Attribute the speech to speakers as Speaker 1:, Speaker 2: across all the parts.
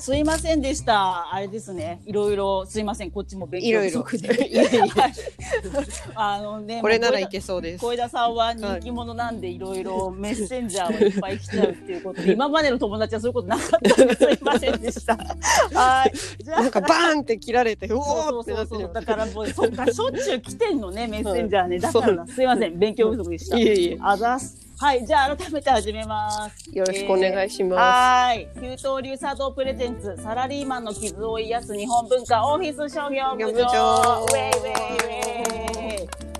Speaker 1: すいませんでした。あれですね。いろいろすいません。こっちも勉強不足で。
Speaker 2: いやいや
Speaker 1: はい あのね、
Speaker 2: これならいけそうです。
Speaker 1: 小枝さんは人気者なんで、いろいろメッセンジャーをいっぱい来ちゃうっていうことで、今までの友達はそういうことなかったんですいませんでした。はい。じゃあ
Speaker 2: なんかバーンって切られて、うお
Speaker 1: そ
Speaker 2: ーってなってる
Speaker 1: うそうそうそう。だからもう、そっか、しょっちゅう来てんのね、メッセンジャーね。だから、すいません。勉強不足でした。
Speaker 2: いえいえ。
Speaker 1: あざっす。はい。じゃあ、改めて始めます。
Speaker 2: よろしくお願いしま
Speaker 1: はーい。給湯流茶道プレゼンツ、サラリーマンの傷を癒す日本文化オフィス商業部長。
Speaker 2: 部長
Speaker 1: ウェイウェイウェイ。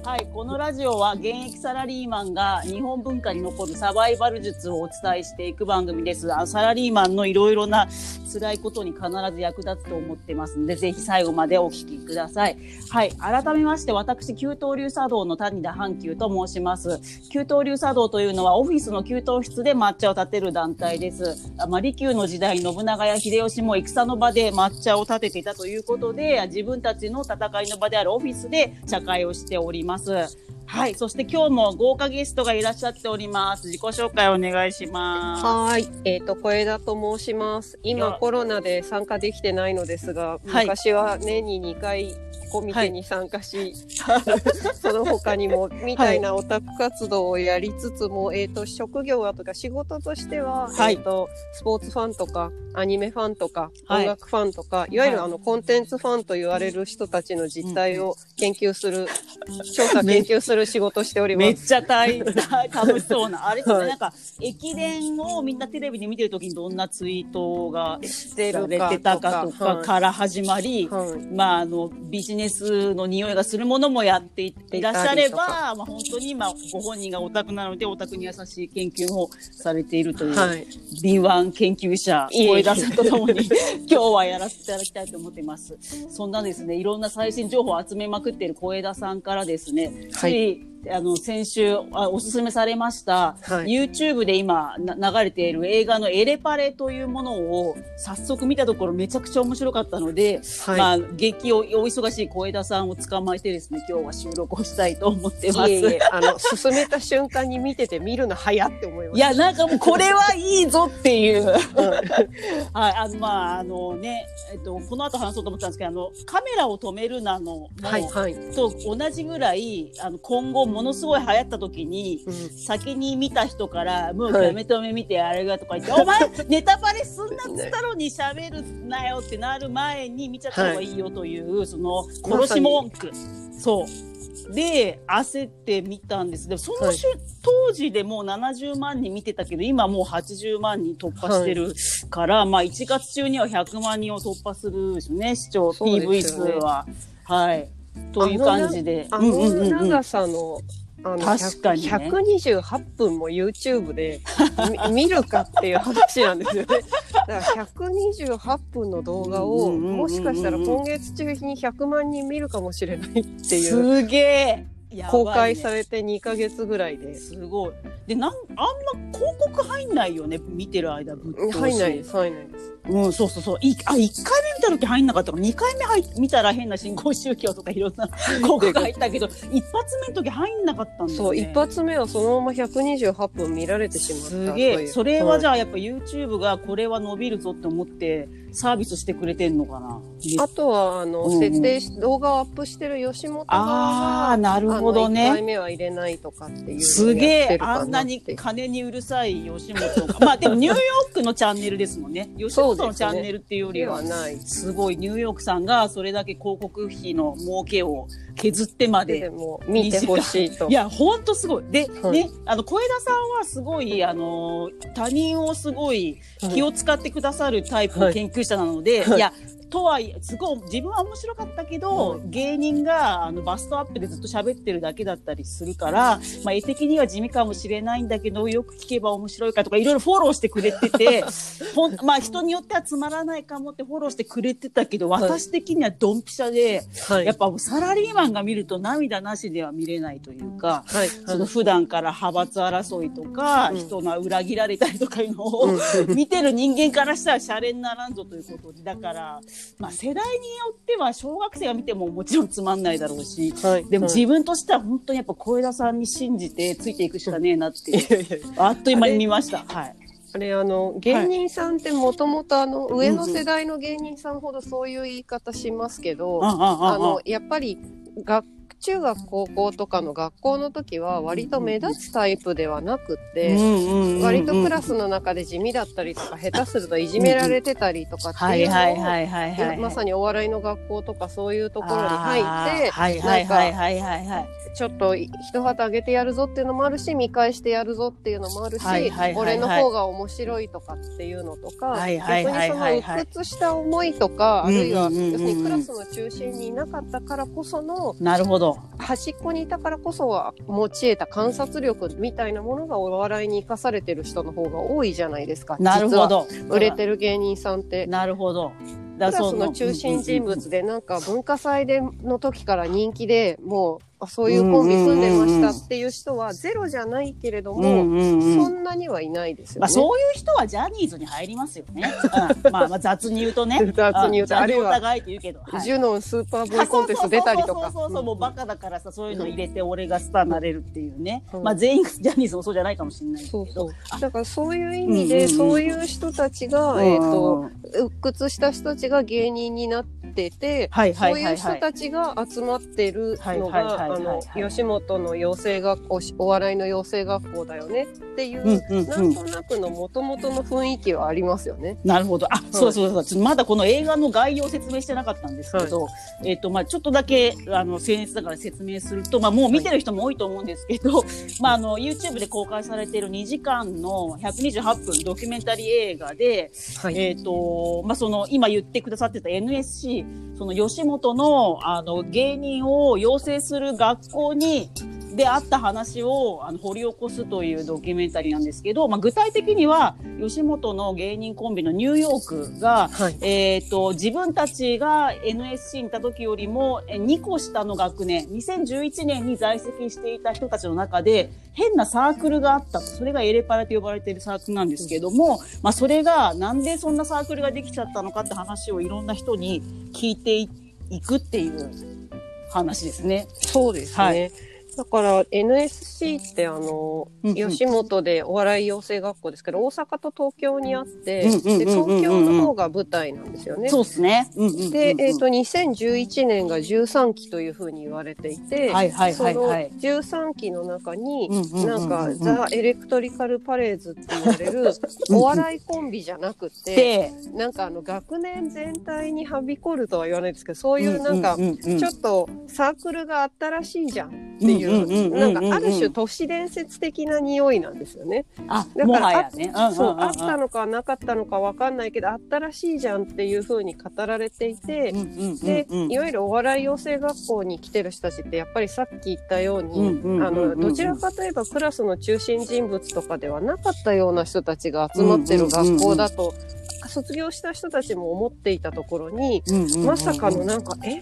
Speaker 1: はい。このラジオは現役サラリーマンが日本文化に残るサバイバル術をお伝えしていく番組です。あサラリーマンのいろいろな辛いことに必ず役立つと思ってますので、ぜひ最後までお聞きください。はい。改めまして、私、給湯流茶道の谷田阪急と申します。給湯流茶道というのはオフィスの給湯室で抹茶を立てる団体です。あまあ、利休の時代、信長や秀吉も戦の場で抹茶を立てていたということで、自分たちの戦いの場であるオフィスで茶会をしております。はい。そして今日も豪華ゲストがいらっしゃっております。自己紹介お願いし
Speaker 2: す。
Speaker 1: ます。
Speaker 2: はーい。えっ、と、小枝と申します。今
Speaker 1: よ
Speaker 2: コロナで参加できてないのですが、
Speaker 1: はい
Speaker 2: 昔は年に2回コミケに参加し、その他にもみたいなオタク活動をやりつつも、えっ、と、職業はとか仕事としては、
Speaker 1: はい。
Speaker 2: えっ、と、スポーツファンとか、アニメファンとか、
Speaker 1: はい。
Speaker 2: 音楽ファンとか、いわゆる
Speaker 1: はい。
Speaker 2: あの、コンテンツファンと言われる人たちの実態を研究する、調査研究する仕事をしております。
Speaker 1: めっちゃ大 楽しそうな。あれですね、
Speaker 2: はい。
Speaker 1: なんか、駅伝をみんなテレビで見てるときにどんなツイートが
Speaker 2: して
Speaker 1: されてたかと
Speaker 2: とか
Speaker 1: かから始まり、
Speaker 2: はい。
Speaker 1: まあ、あの、ビジネスの匂いがするものもやっていらっしゃれば、まあ、本当に今、ご本人がオタクなので、オタクに優しい研究もされているという、
Speaker 2: はい。
Speaker 1: 敏腕研究者、
Speaker 2: いえいえ
Speaker 1: 小枝さんとともに、今日はやらせていただきたいと思っています。そんなですね、いろんな最新情報を集めまくっている小枝さんからですね、
Speaker 2: はい
Speaker 1: あの、先週あおすすめされました、
Speaker 2: はい
Speaker 1: YouTube で今な流れている映画のエレパレというものを早速見たところめちゃくちゃ面白かったので、
Speaker 2: はい
Speaker 1: まあ、激おお忙しい小枝さんを捕まえてですね、今日は収録をしたいと思ってます。
Speaker 2: いえいえ、あの、進めた瞬間に見てて見るの早って思いま
Speaker 1: いや、なんかもうこれはいいぞっていう。
Speaker 2: す。はい
Speaker 1: はい、あの、まあ、あのね、えっと、この後話そうと思ったんですけど、あの、カメラを止めるなのも、
Speaker 2: はい、はい。
Speaker 1: と同じぐらい、あの、今後ものすごい流行った時に、
Speaker 2: うん
Speaker 1: 先に見た人から、もう
Speaker 2: はい
Speaker 1: やめ止め見てあれがとか言って、お前、ネタバレすんなっつったのに喋るなよってなる前に見ちゃった方がいいよという、その、殺し文句。そう。で、焦って見たんです。でも、その週、当時でもう70万人見てたけど、今もう80万人突破してるから、まあ1月中には100万人を突破するですね、視聴、PV 数は。はい。という感じで。
Speaker 2: あ
Speaker 1: うんうんうんうん
Speaker 2: の長さの、あの
Speaker 1: 確かにね
Speaker 2: 128分も YouTube でみ 見るかっていう話なんですよね。だから128分の動画を
Speaker 1: うんうんうんうんうん
Speaker 2: もしかしたら今月中に100万人見るかもしれないっていう
Speaker 1: すげえ
Speaker 2: 公開されて2ヶ月ぐらいで。
Speaker 1: すごい。で、なん、あんま広告入んないよね、見てる間、ぶっ通し。
Speaker 2: 入んないです、入んないです。
Speaker 1: うん、そうそうそう。いあ、1回目見た時入んなかったから、2回目入見たら変な新興宗教とかいろんな広告入ったけど、一発目の時入んなかったんだよね。
Speaker 2: そう、一発目はそのまま128分見られてしまった。
Speaker 1: すげえ。それはじ
Speaker 2: ゃ
Speaker 1: ゃあやっぱ YouTube がこれは伸びるぞって思ってサービスしてくれてんのかな。
Speaker 2: あとは、あの、
Speaker 1: うんうん
Speaker 2: 設定し、動画をアップしてる吉本側が、
Speaker 1: あー、なるほど
Speaker 2: あの1回
Speaker 1: ね。
Speaker 2: 目は入れないとかっていう
Speaker 1: すげえあんなに金にうるさい吉本が。まあでもニューヨークのチャンネルですもんね。吉本のチャンネルっていうよりは。
Speaker 2: ない。
Speaker 1: すごいニューヨークさんがそれだけ広告費の儲けを削ってまで
Speaker 2: でも、見てほしいと。
Speaker 1: いや、ほんとすごい。で、
Speaker 2: はい
Speaker 1: ね、あの、小枝さんはすごい、あの、他人をすごい気を使ってくださるタイプの研究者なので、
Speaker 2: はい
Speaker 1: い、や、とはいえ、すごい、自分は面白かったけど、
Speaker 2: はい
Speaker 1: 芸人が、あの、バストアップでずっと喋ってるだけだったりするから、まあ、絵的には地味かもしれないんだけど、よく聞けば面白いかとか、いろいろフォローしてくれてて、ほん、まあ、人によってはつまらないかもってフォローしてくれてたけど、
Speaker 2: はい。
Speaker 1: 私的にはドンピシャで、
Speaker 2: はい。
Speaker 1: やっぱサラリーマンが見ると涙なしでは見れないというか、
Speaker 2: はい。
Speaker 1: その普段から派閥争いとか、
Speaker 2: うん。
Speaker 1: 人が裏切られたりとかいうのを、
Speaker 2: うん。
Speaker 1: 見てる人間からしたらシャレにならんぞということで、だから、まあ世代によっては小学生が見てももちろんつまんないだろうし、
Speaker 2: はい。
Speaker 1: でも
Speaker 2: はい
Speaker 1: 自分としては本当にやっぱ小枝さんに信じてついていくしかねえなっていう、あっという間に見ました。はい。
Speaker 2: あれあの芸人さんってもともとあの上の世代の芸人さんほどそういう言い方しますけど、
Speaker 1: うんうん
Speaker 2: あのやっぱり学中学高校とかの学校の時は割と目立つタイプではなくって、割とクラスの中で地味だったりとか下手するといじめられてたりとかって
Speaker 1: はいいう
Speaker 2: のを。まさにお笑いの学校とかそういうところに入って、
Speaker 1: はいはいはいはいはいはい。
Speaker 2: ちょっと一旗あげてやるぞっていうのもあるし見返してやるぞっていうのもあるし、俺の方が面白いとかっていうのとか、逆にその鬱屈した思いとか、あるいは要するにクラスの中心にいなかったからこその
Speaker 1: なるほど。
Speaker 2: 端っこにいたからこそは持ち得た観察力みたいなものがお笑いに生かされてる人の方が多いじゃないですか。
Speaker 1: なるほど。
Speaker 2: 売れてる芸人さんって。
Speaker 1: なるほど。
Speaker 2: クラスの中心人物でなんか文化祭での時から人気でもうあそういうコンビ住んでましたっていう人はゼロじゃないけれど
Speaker 1: うん
Speaker 2: も、
Speaker 1: うんうん
Speaker 2: そんなにはいないですよね。
Speaker 1: まあ、そういう人はジャニーズに入りますよね。うん、まあ、まあ雑に言うとね。
Speaker 2: 雑に言うと
Speaker 1: ん
Speaker 2: あるいは
Speaker 1: ジ
Speaker 2: ュノンスーパーボーイコンテスト出たりとか。
Speaker 1: そうそうそうそう、もうバカだからさ、そういうの入れて俺がスターになれるっていうね。
Speaker 2: うん
Speaker 1: まあ全員ジャニーズもそうじゃないかもしれないけど。
Speaker 2: そうそう。だからそういう意味で、
Speaker 1: うんうんうん
Speaker 2: そういう人たちが、
Speaker 1: うん
Speaker 2: えっ、と、鬱屈した人たちが芸人になってて、
Speaker 1: はいは
Speaker 2: そういう
Speaker 1: いはいはい。
Speaker 2: 人たちが集まってるの
Speaker 1: はいはい
Speaker 2: が、吉本の養成学校、お笑いの養成学校だよねっていう、
Speaker 1: うんうんうん。
Speaker 2: なんとなくの元々の雰囲気はありますよね。
Speaker 1: なるほど。あ、そうそうそう。ちょっとまだこの映画の概要を説明してなかったんですけど、えっ、と、まあちょっとだけ、あの、僭越だから説明すると、まあもう見てる人も多いと思うんですけど、まああの、YouTube で公開されている2時間の128分ドキュメンタリー映画で、
Speaker 2: はい。
Speaker 1: えっ、と、まあ、その、今言ってくださってた NSC、その吉本の、あの、芸人を養成する学校に、であった話をあの掘り起こすというドキュメンタリーなんですけど、まあ、具体的には吉本の芸人コンビのニューヨークが、
Speaker 2: はい。
Speaker 1: えっ、と、自分たちが NSC にいた時よりもえ2個下の学年、2011年に在籍していた人たちの中で変なサークルがあったと。それがエレパラと呼ばれているサークルなんですけども、まあそれがなんでそんなサークルができちゃったのかって話をいろんな人に聞いていくっていう話ですね。
Speaker 2: そうですね。
Speaker 1: はい
Speaker 2: だから NSC ってあの、
Speaker 1: うんうん。
Speaker 2: 吉本でお笑い養成学校ですけど大阪と東京にあって、
Speaker 1: うん
Speaker 2: で東京の方が舞台なんですよね。
Speaker 1: そうですね。うんうんうんうん
Speaker 2: で、えっ、と、2011年が13期というふうに言われていて、
Speaker 1: はいはいはいはい。
Speaker 2: その13期の中に、
Speaker 1: うんうん
Speaker 2: なんか、ザ・エレクトリカル・パレーズって言われる、お笑いコンビじゃなくて、
Speaker 1: で、
Speaker 2: なんかあの、学年全体にはびこるとは言わないですけど、そういうなんか、
Speaker 1: うううんうん。
Speaker 2: ちょっとサークルがあったらしいじゃんっていう、なんかある種都市伝説的な匂いなんですよね。
Speaker 1: あ、
Speaker 2: だ
Speaker 1: も
Speaker 2: から
Speaker 1: はやね。うん
Speaker 2: そう、
Speaker 1: んんん
Speaker 2: あったのかなかったのかわかんないけど、あったらしいじゃんっていうふうに語られていて、で、いわゆるお笑い養成学校に来てる人たちってやっぱりさっき言ったように、どちらかといえばクラスの中心人物とかではなかったような人たちが集まってる学校だと、卒業した人たちも思っていたところに、まさかのなんか、え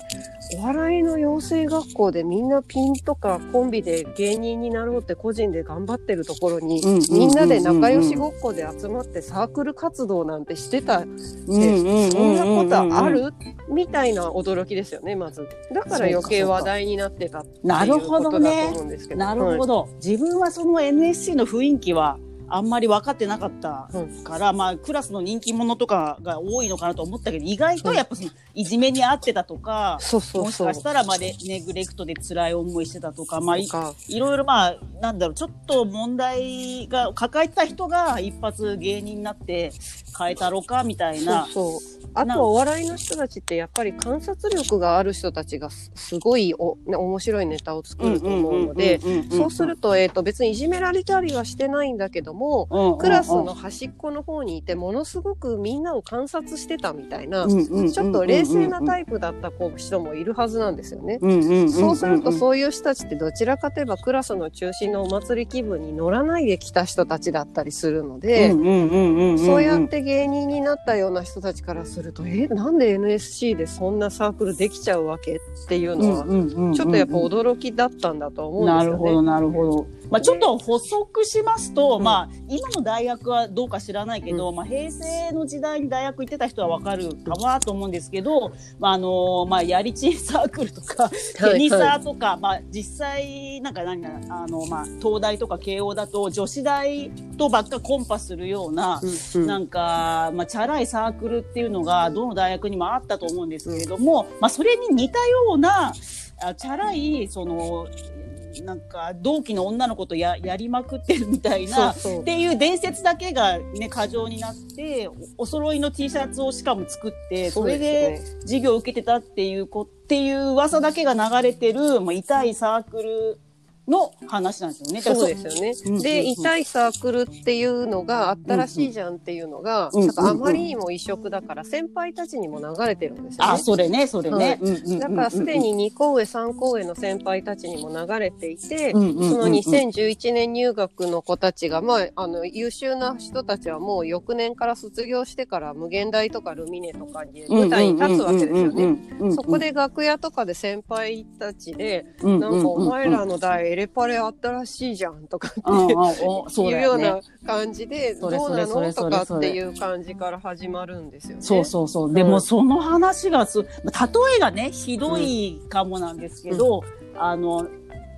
Speaker 2: お笑いの養成学校でみんなピンとかコンビで芸人になろうって個人で頑張ってるところに、みんなで仲良しごっこで集まってサークル活動なんてしてた
Speaker 1: うん
Speaker 2: そんなことあるみたいな驚きですよね、まず。だから余計話題になってたっていう
Speaker 1: なるほ
Speaker 2: ことだと思うんですけど。
Speaker 1: なるほど、自分はその NSC の雰囲気はあんまり分かってなかった
Speaker 2: うん
Speaker 1: から、まあクラスの人気者とかが多いのかなと思ったけど意外とやっぱそのいじめにあってたとか、
Speaker 2: そうそうそう。
Speaker 1: もしかしたらまあレネグレクトで辛い思いしてたとかまあいろいろまあなんだろうちょっと問題が抱えてた人が一発芸人になって変えたろかみたいな。
Speaker 2: そうそう。あとはお笑いの人たちってやっぱり観察力がある人たちがすすごいお、ね、面白いネタを作ると思うので、そうすると、えっ、と別にいじめられたりはしてないんだけども、
Speaker 1: と
Speaker 2: クラスの端っこの方にいてものすごくみんなを観察してたみたいな、ちょっと冷静なタイプだった子人もいるはずなんですよね。そうするとそういう人たちってどちらかといえばクラスの中心のお祭り気分に乗らないで来た人たちだったりするので、そうやって芸人になったような人たちからすると、え、なんで NSC でそんなサークルできちゃうわけっていうのは、ちょっとやっぱ驚きだったんだと思うんですよね。
Speaker 1: なるほど、なるほど。まあ、ちょっと補足しますと、まあ、今の大学はどうか知らないけど、まあ、平成の時代に大学行ってた人はわかるかなと思うんですけど、まあ、あの、まあ、やりちんサークルとか、テニサーとか、まあ、実際、なんか何か、あの、まあ、東大とか慶応だと、女子大とばっかコンパするような、なんか、まあ、チャラいサークルっていうのが、どの大学にもあったと思うんですけれども、まあ、それに似たような、あチャラい、その、なんか同期の女の子とややりまくってるみたいなっていう伝説だけがね過剰になってお揃いの T シャツをしかも作ってそれで授業を受けてたっていう子っていう噂だけが流れてる、まあ、痛いサークルの話なんですよね。
Speaker 2: そうですよね。うんで、痛いサークルっていうのがあったらしいじゃんっていうのが、うんうん、なんかあまりにも異色だから先輩たちにも流れてるんですよね。
Speaker 1: あ、それね、それね。
Speaker 2: はい、だからすでに2校上、3校上の先輩たちにも流れていて、その2011年入学の子たちが、まあ、あの、優秀な人たちはもう翌年から卒業してから無限大とかルミネとかに舞台に立つわけですよね。そこで楽屋とかで先輩たちで、なんかお前らの代レパレあったらしいじゃんとかって いうような感じで、どうなの？とかっていう感じから始まるんですよね。
Speaker 1: そうそうそう。でもその話がす、例えがね、ひどいかもなんですけど、あの、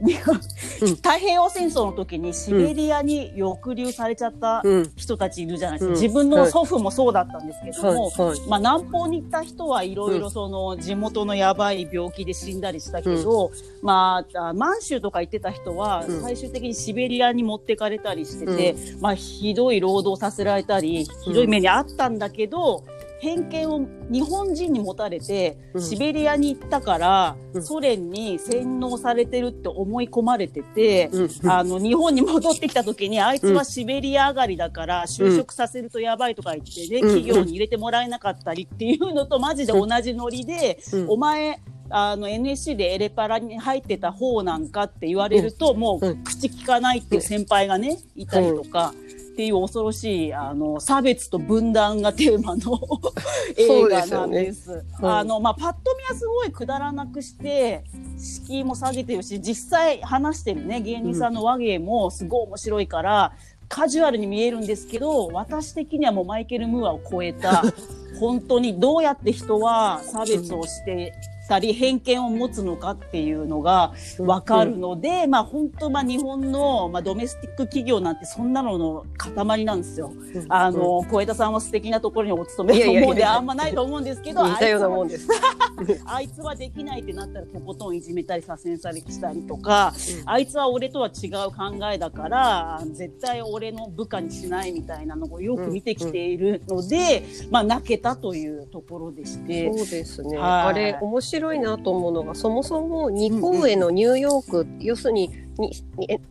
Speaker 1: 太平洋戦争の時にシベリアに抑留されちゃった人たちいるじゃないですか。自分の祖父もそうだったんですけども、まあ南方に行った人はいろいろその地元のやばい病気で死んだりしたけど、まあ満州とか行ってた人は最終的にシベリアに持ってかれたりしてて、まあひどい労働させられたり、ひどい目にあったんだけど、偏見を日本人に持たれて、シベリアに行ったから、ソ連に洗脳されてるって思い込まれてて、あの、日本に戻ってきた時に、あいつはシベリア上がりだから、就職させるとやばいとか言ってね、企業に入れてもらえなかったりっていうのとマジで同じノリで、お前、あの NSC でエレパラに入ってた方なんかって言われると、もう口聞かないっていう先輩がね、いたりとか、っていう恐ろしいあの差別と分断がテーマの 映画なんです。ですねうん、あのまあパッと見はすごいくだらなくして敷居も下げてるし実際話してるね芸人さんの和芸もすごい面白いから、うん、カジュアルに見えるんですけど私的にはもうマイケル・ムーアを超えた 本当にどうやって人は差別をしてたり偏見を持つのかっていうのがわかるので、まあ本当、まあ日本の、まあ、ドメスティック企業なんてそんなのの塊なんですよ。あの、小枝さんは素敵なところにお勤めと思うであんまないと思うんですけど、
Speaker 2: あいつ
Speaker 1: はできないってなったらとことんいじめたり左遷されしたりとか、あいつは俺とは違う考えだから、絶対俺の部下にしないみたいなのをよく見てきているので、まあ泣けたというところでして。
Speaker 2: そうですね。あれ、面白白いなと思うのがそもそも日本へのニューヨーク、うんうん、要するに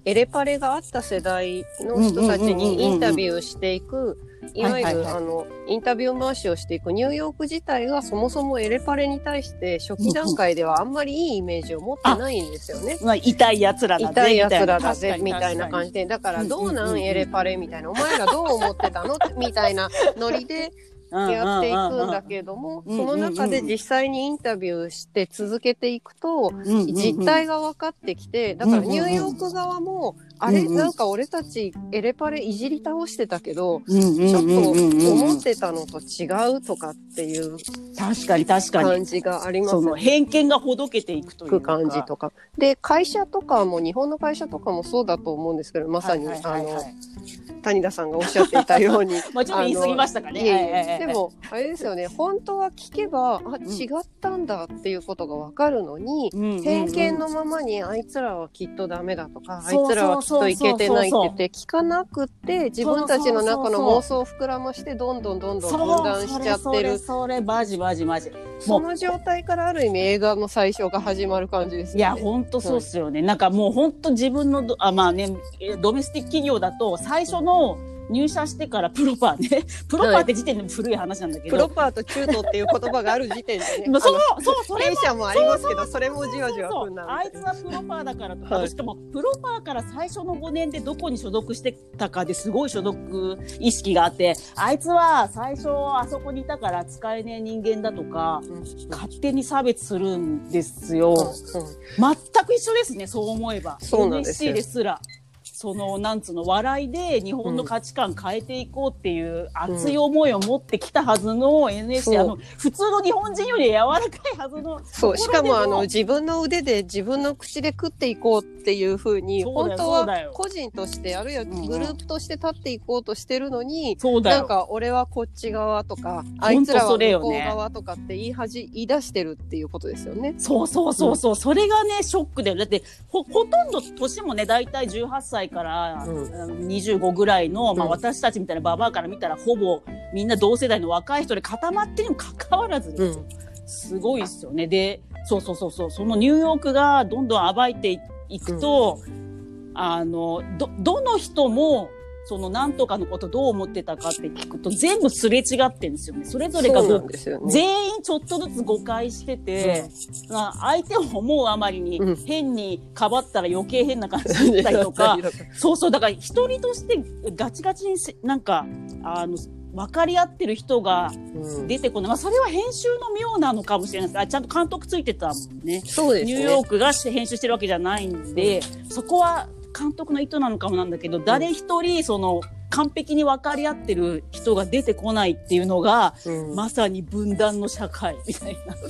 Speaker 2: エレパレがあった世代の人たちにインタビューしていく、いわゆる、あのインタビュー回しをしていくニューヨーク自体がそもそもエレパレに対して初期段階ではあんまりいいイメージを持ってないんですよね。
Speaker 1: まあ、痛い奴ら
Speaker 2: だぜ痛い奴らだぜみたいな。感じでだからどうなんエレパレみたいなお前らどう思ってたの？みたいなノリでやっていくんだけれども、その中で実際にインタビューして続けていくと、実態が分かってきて、だからニューヨーク側も、あれ、なんか俺たちエレパレいじり倒してたけど、ちょっと思ってたのと違うとかっていう
Speaker 1: 確かに確かに。
Speaker 2: 感じがあります
Speaker 1: その偏見がほどけていくという
Speaker 2: 感じとか。で、会社とかも、日本の会社とかもそうだと思うんですけど、まさに、あの、谷田さんがおっしゃっていたように。
Speaker 1: まあちょっと言い過ぎましたかね。
Speaker 2: でも、あれですよね、本当は聞けば、あ、違ったんだっていうことがわかるのに、偏見のままにあいつらはきっとダメだとか、あいつらはきっといけてないって言って聞かなくて、自分たちの中の妄想を膨らまして、どんどんどんどん分断しちゃってる。
Speaker 1: それ、マジマジマジ。
Speaker 2: その状態からある意味映画の最初が始まる感じですね。
Speaker 1: いや、本当そうっすよね。なんかもう本当自分のあ、まあね、ドメスティック企業だと最初の入社してからプロパーね。プロパーって時点でも古い話なんだけど。
Speaker 2: プロパーと中途っていう言葉がある時点でね。
Speaker 1: まあそう、そう、それ
Speaker 2: 弊社もありますけど、それもじわじわ
Speaker 1: あいつはプロパーだからとか、
Speaker 2: はい。
Speaker 1: しかもプロパーから最初の5年でどこに所属してたかですごい所属意識があってあいつは最初あそこにいたから使えねえ人間だとか
Speaker 2: うん。
Speaker 1: 勝手に差別するんですよ、
Speaker 2: うん。
Speaker 1: 全く一緒ですねそう思えば。
Speaker 2: そうなんですよ。
Speaker 1: NSC ですらそのなんつうの笑いで日本の価値観変えていこうっていう熱い思いを持ってきたはずの NSC、
Speaker 2: そう。
Speaker 1: あの普通の日本人より柔らかいはずの
Speaker 2: そう、しかもあの、自分の腕で自分の口で食っていこうっていうふうに、本当は個人として、あるいは
Speaker 1: うん。うん
Speaker 2: グループとして立っていこうとしてるのに、
Speaker 1: そうだよ。
Speaker 2: なんか俺はこっち側とか、あいつらは向こう側とかって言いはじ、言い出してるっていうことですよね。
Speaker 1: そうそうそうそう、それがね、ショックで、だって、ほ、ほとんど年もね、大体18歳から、
Speaker 2: うん。
Speaker 1: うん25ぐらいの、まあ
Speaker 2: うん。
Speaker 1: 私たちみたいなババアから見たら、ほぼみんな同世代の若い人で固まってるにもかかわらずですよ、すごいですよね。で、そうそうそうそう、そのニューヨークがどんどん暴いていくと、あの、ど、どの人も、そのなんとかのことどう思ってたかって聞くと全部すれ違ってるんですよね。それぞれが
Speaker 2: ね。
Speaker 1: 全員ちょっとずつ誤解してて、まあ相手を思うあまりに
Speaker 2: うん
Speaker 1: 変にかばったら余計変な感じだったりとか、そうそう、だから一人としてガチガチにせなんか、あの、分かり合ってる人が
Speaker 2: うん
Speaker 1: 出てこない。まあそれは編集の妙なのかもしれないです。あちゃんと監督ついてたもんね。
Speaker 2: そうですね。
Speaker 1: ニューヨークが編集してるわけじゃないんで、そこは監督の意図なのかもなんだけど、誰一人その完璧に分かり合ってる人が出てこないっていうのが、
Speaker 2: うん。
Speaker 1: まさに分断の社会みたいな感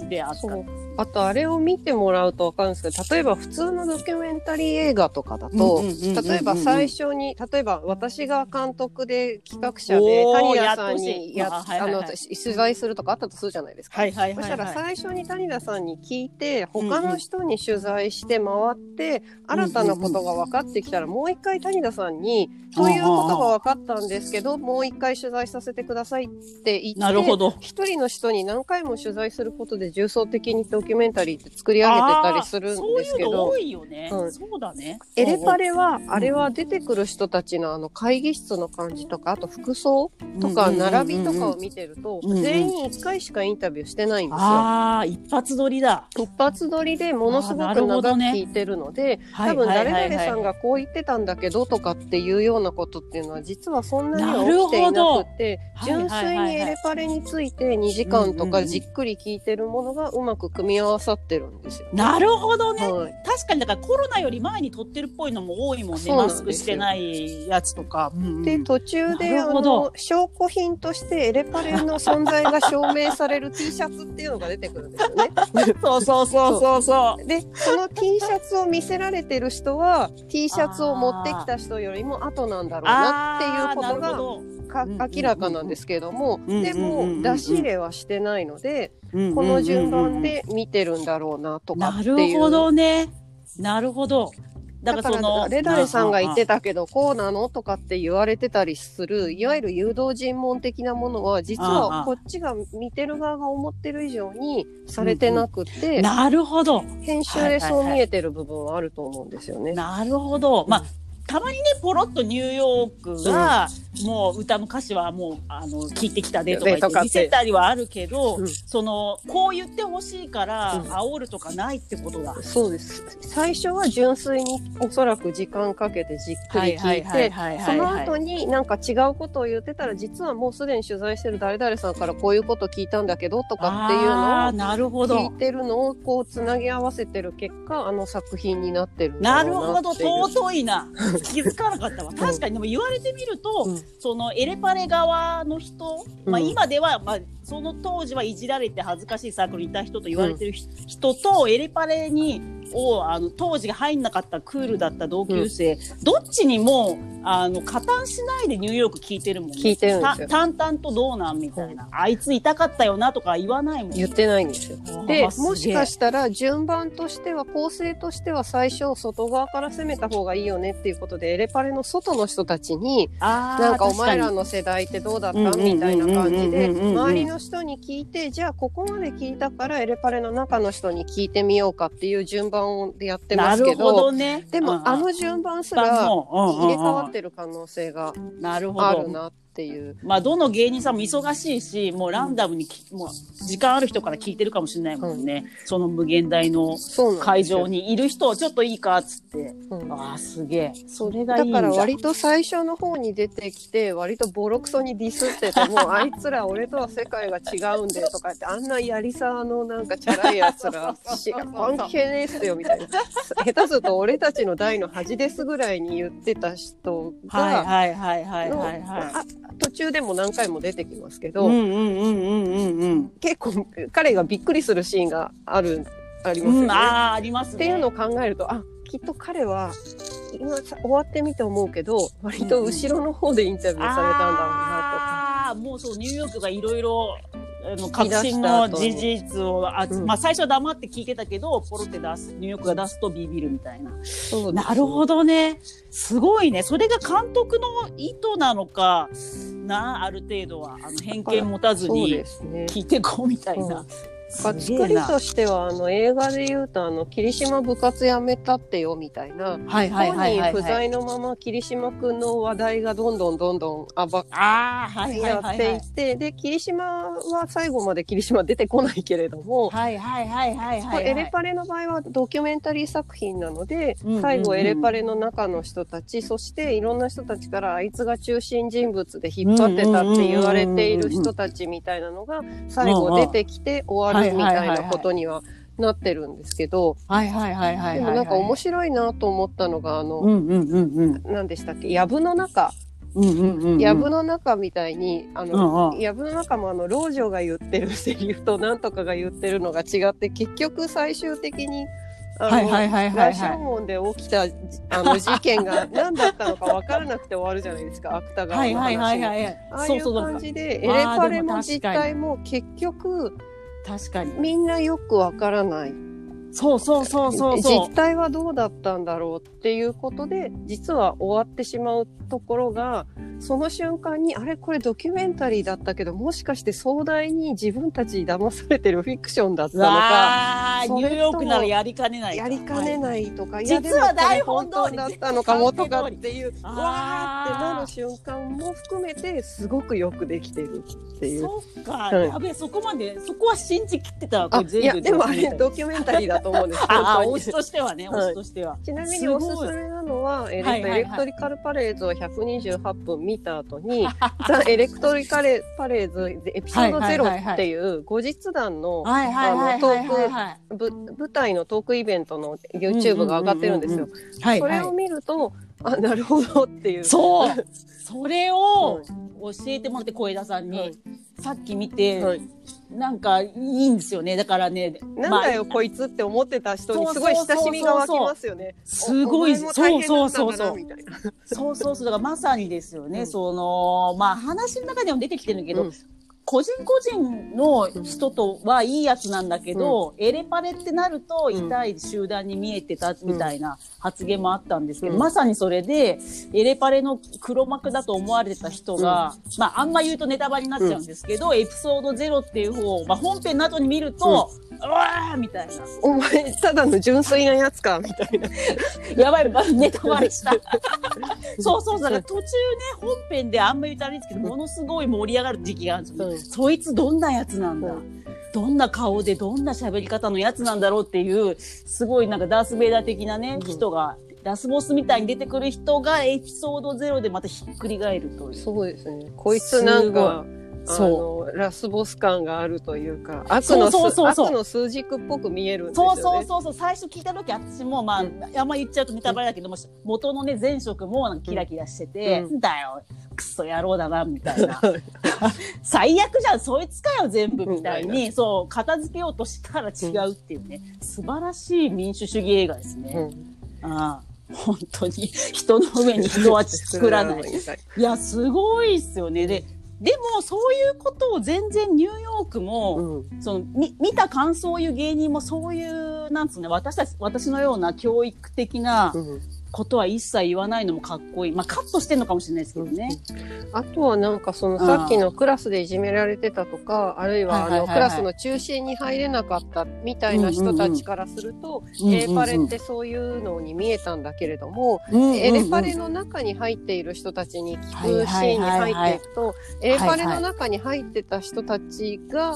Speaker 1: じであった。
Speaker 2: あとあれを見てもらうとわかるんですけど例えば普通のドキュメンタリー映画とかだと例えば最初に例えば私が監督で企画者で谷田さんにや
Speaker 1: あはいはいはい
Speaker 2: あの取材するとかあったとするじゃないですか。
Speaker 1: はいはい
Speaker 2: そしたら。最初に谷田さんに聞いて他の人に取材して回って新たなことが分かってきたらもう一回谷田さんに「ということが分かったんですけどもう一回取材させてください」って言って
Speaker 1: なるほど。
Speaker 2: 一人の人に何回も取材することで重層的にドキュメンタリーって作り上げてたりするんですけど
Speaker 1: そういうの多いよね。
Speaker 2: うん
Speaker 1: そうだね。
Speaker 2: エレパ
Speaker 1: レ
Speaker 2: レはあれは出てくる人たちのあの会議室の感じとかあと服装とか並びとかを見てると全員1回しかインタビューしてないんですよ。
Speaker 1: ああ、一発撮りだ。
Speaker 2: 一発撮りでものすごく長く聞いてるので、
Speaker 1: はい
Speaker 2: 多分誰々さん
Speaker 1: はい。
Speaker 2: がこう言ってたんだけどとかっていうようなことっていうのは実はそんなに起きていなくて純粋にエレパレについて2時間とかじっくり聞いてるものがうまく組み合わさってるんですよ、ね。
Speaker 1: なるほどね。
Speaker 2: はい
Speaker 1: 確かにだからコロナより前に撮ってるっぽいのも多いもんね。
Speaker 2: ん
Speaker 1: マスクしてないやつとか。うんうん
Speaker 2: で途中であの証拠品としてエレパレの存在が証明される T シャツっていうのが出てくるんですよね。
Speaker 1: そうそうそうそうそう。
Speaker 2: でその T シャツを見せられてる人は T シャツを持ってきた人よりも後なんだろうなっていうことが
Speaker 1: ほ
Speaker 2: か明らかなんですけれども、
Speaker 1: うん
Speaker 2: でも出し入れはしてないので、
Speaker 1: ど
Speaker 2: この順番で見てるんだろうなとか
Speaker 1: な
Speaker 2: っていう。
Speaker 1: るほどね。なるほど。だ
Speaker 2: だから
Speaker 1: その。
Speaker 2: 誰々さんが言ってたけどこうなのとかって言われてたりするいわゆる誘導尋問的なものは実はこっちが見てる側が思ってる以上にされてなくて、
Speaker 1: なるほど。
Speaker 2: 編集でそう見えてる部分はあると思うんですよね。
Speaker 1: なるほど。まあ、たまにね、ポロッとニューヨークが、もう歌の歌詞はもう、あの、聞いてきたでとか言って
Speaker 2: でとかって
Speaker 1: 見せたりはあるけど、
Speaker 2: うん
Speaker 1: その、こう言ってほしいから、
Speaker 2: うん
Speaker 1: 煽るとかないってことだ。
Speaker 2: そうです最初は純粋におそらく時間かけてじっくり聞いて
Speaker 1: はい
Speaker 2: その後になんか違うことを言ってたら実はもうすでに取材してる誰々さんからこういうこと聞いたんだけどとかっていうのを
Speaker 1: あーなるほど。
Speaker 2: 聞いてるのをこうつなぎ合わせてる結果あの作品になってる
Speaker 1: なるほど、尊いな。気づかなかったわ。確かに、でも言われてみると、
Speaker 2: うん。
Speaker 1: そのエレパレ側の人、まあ
Speaker 2: うん
Speaker 1: 今では、まあその当時はいじられて恥ずかしいサークルにいた人と言われてるひ人と、エレパレに、を、あの、当時入んなかったクールだった同級生、どっちにも、あの、加担しないでニューヨーク聞いてるもんね。
Speaker 2: 聞いてるんですよ
Speaker 1: た淡々とどうなんみたいな。あいつ痛かったよなとか言わないもん。
Speaker 2: 言ってないんですよ。でもしか
Speaker 1: す
Speaker 2: したら順番としては構成としては最初外側から攻めた方がいいよねっていうことでエレパレの外の人たちになんかお前
Speaker 1: 確
Speaker 2: らの世代ってどうだった？
Speaker 1: うんうんうんうん
Speaker 2: みたいな感じで
Speaker 1: うんうんうんうん
Speaker 2: 周りの人に聞いてじゃあここまで聞いたからエレパレの中の人に聞いてみようかっていう順番番でやってま
Speaker 1: な
Speaker 2: すけど
Speaker 1: ね。
Speaker 2: でも、あの順番すら入
Speaker 1: 入
Speaker 2: れ替わってる可能性が。あるなっていう。
Speaker 1: まあ、どの芸人さんも忙しいし、もうランダムにき、もう時間ある人から聞いてるかもしれないもんね。その無限大の会場にいる人、ちょっといいかっつって。
Speaker 2: うん
Speaker 1: ああ、すげえ。それがいい
Speaker 2: だ
Speaker 1: んだ。
Speaker 2: から割と最初の方に出てきて割とボロクソにディスってて もあいつら俺とは世界が違うんだよとかってあんなやりさのなんかチャラいやつらし関係ねえっすよみたいな下手すると俺たちの代の恥ですぐらいに言ってた人
Speaker 1: はい
Speaker 2: が
Speaker 1: はいはいはい
Speaker 2: の
Speaker 1: はいはい。
Speaker 2: あ途中でも何回も出てきますけど、
Speaker 1: うんうんうんうんうんうん。
Speaker 2: 結構彼がびっくりするシーンがあるありますよね。
Speaker 1: うん、ああ、ありますね。
Speaker 2: っていうのを考えるとあきっと彼は今さ終わってみて思うけど割と後ろの方でインタビューされたんだろうなとか。
Speaker 1: ああ、もうそう、ニューヨークがいろいろ、あの、革
Speaker 2: 言い出した
Speaker 1: 新の事実を、あ
Speaker 2: うん
Speaker 1: まあ最初は黙って聞いてたけど、ポロって出す、ニューヨークが出すとビビるみたいな。
Speaker 2: そう
Speaker 1: なるほどね。すごいね。それが監督の意図なのかな、ある程度は。あの、偏見持たずに。聞いてこうみたいな。
Speaker 2: 作りとしてはあの映画で言うとあの霧島部活やめたってよみたいな
Speaker 1: はいはい
Speaker 2: 本
Speaker 1: はい
Speaker 2: 不在のまま霧島くんの話題がどんどんどんどん暴やって
Speaker 1: はい。
Speaker 2: ってで霧島は最後まで霧島出てこないけれども。エレパレの場合はドキュメンタリー作品なので、最後エレパレの中の人たちそしていろんな人たちからあいつが中心人物で引っ張ってたって言われている人たちみたいなのが最後出てきて終わるみたいなことにはなってるんですけど
Speaker 1: はいはいはいはいはい。
Speaker 2: でもなんか面白いなと思ったのがあの、
Speaker 1: うんうんうんうん。
Speaker 2: 何でしたっけ？藪の中
Speaker 1: うんうんうんうん。
Speaker 2: 藪の中みたいにあ
Speaker 1: う
Speaker 2: の
Speaker 1: んうん。
Speaker 2: 藪の中もあの老女が言ってるセリフとなんとかが言ってるのが違って結局最終的にあの、
Speaker 1: はいはいはいはい
Speaker 2: 羅生
Speaker 1: はい。
Speaker 2: 門で起きたあの事件が何だったのか分からなくて終わるじゃないですか芥川の話
Speaker 1: はいはいはいはい。
Speaker 2: ああいう感じでエレパレ
Speaker 1: も
Speaker 2: も実態も結局
Speaker 1: 確かに。
Speaker 2: みんなよくわからない
Speaker 1: そうそうそうそうそう
Speaker 2: 実。態はどうだったんだろうっていうことで実は終わってしまうところがその瞬間にあれこれドキュメンタリーだったけどもしかして壮大に自分たち騙されてるフィクションだったのか
Speaker 1: ニューヨークならやりかねない。
Speaker 2: やりかね
Speaker 1: い。
Speaker 2: ないとか、い
Speaker 1: 実は台本通り
Speaker 2: だったのかもとかっていうわーってなる瞬間も含めてすごくよくできてるっていう。
Speaker 1: そっか、
Speaker 2: はい
Speaker 1: やべえ、そこまで、そこは信じきってたわ。こ
Speaker 2: あいやでもあれ
Speaker 1: ド
Speaker 2: ドキュメンタリーだと思うんです
Speaker 1: ああ、
Speaker 2: 本当に。
Speaker 1: 推しとしてはね、
Speaker 2: はい。
Speaker 1: 推しとしては。
Speaker 2: ちなみにおすすめなのは、エレ
Speaker 1: はい。はい。はい
Speaker 2: エレクトリカルパレーズを128分見た後に、ザ・エレクトリカルパレーズエピソード
Speaker 1: はいはいはいはい
Speaker 2: 0ってい。う後日談の
Speaker 1: はいはいはいはいはいはい。
Speaker 2: ぶ舞台のトークイベントの YouTube が上がってるんですよ。
Speaker 1: はい
Speaker 2: それを見ると、あ、なるほどっていう。
Speaker 1: そう。それを
Speaker 2: は
Speaker 1: 教えてもらって小枝さんに、
Speaker 2: はい。
Speaker 1: さっき見て、
Speaker 2: はい
Speaker 1: なんかいいんですよね。だからね
Speaker 2: なんだよ、
Speaker 1: まあ
Speaker 2: こいつって思ってた人にすごい親しみが湧きますよね。
Speaker 1: すごい。そうそうそうそう。そうそうそう。だからまさにですよね、
Speaker 2: うん。
Speaker 1: そのまあ話の中でも出てきてるけど、
Speaker 2: うん
Speaker 1: 個人個人の人とはいいやつなんだけど、エレパレってなると
Speaker 2: うん。
Speaker 1: 痛い集団に見えてたみたいな発言もあったんですけど、
Speaker 2: うん。
Speaker 1: まさにそれで、エレパレの黒幕だと思われてた人が、まああんま言うとネタバレになっちゃうんですけど、エピソード0っていう方を、まあ本編の後に見ると、うわーみたいな。
Speaker 2: お前、ただの純粋なやつか、みたいな。
Speaker 1: やばい、ネタバレした。そうそう、だから途中ね、本編であんまり言ったらいいんですけど、ものすごい盛り上がる時期があるんですよ、
Speaker 2: うん
Speaker 1: そいつどんなやつなんだ、
Speaker 2: う。
Speaker 1: どんな顔でどんな喋り方のやつなんだろうっていう、すごいなんかダース・ベイダー的なね、
Speaker 2: うん。
Speaker 1: 人が、ラスボスみたいに出てくる人がエピソードゼロでまたひっくり返るという。
Speaker 2: そうですね。こいつなんか、あ
Speaker 1: そ
Speaker 2: の、ラスボス感があるというか、悪
Speaker 1: そう
Speaker 2: の
Speaker 1: そうそうそう
Speaker 2: 悪の数軸っぽく見えるんですよ
Speaker 1: そ
Speaker 2: ね。
Speaker 1: うそうそうそう、最初聞いた時私も、まあ、
Speaker 2: うん
Speaker 1: あんま言っちゃうとネタバレだけども、元のね、前職もなんかキラキラしてて、
Speaker 2: うん
Speaker 1: だよ、クソ野郎だな、みたいな。最悪じゃん、そいつかよ、全部、みたい
Speaker 2: うん
Speaker 1: に、そう、片付けようとしたら違うっていうね、素晴らしい民主主義映画ですね。
Speaker 2: うん
Speaker 1: ああ本当に、人の上に人は作らない。
Speaker 2: い
Speaker 1: いや、すごいっすよね。で、でも、そういうことを全然ニューヨークも、
Speaker 2: うん。
Speaker 1: そのみ見た感想を言う芸人もそういうなんつうの私たち私のような教育的な
Speaker 2: うん
Speaker 1: ことは一切言わないのもかっこいい。まあ、カットしてんのかもしれないですけどね。
Speaker 2: あとはなんかそのさっきのクラスでいじめられてたとか、あるいはあのクラスの中心に入れなかったみたいな人たちからすると、エレパレってそういうのに見えたんだけれども、エレパレの中に入っている人たちに聞くシーンに入っていくと、エレパレの中に入ってた人たちが、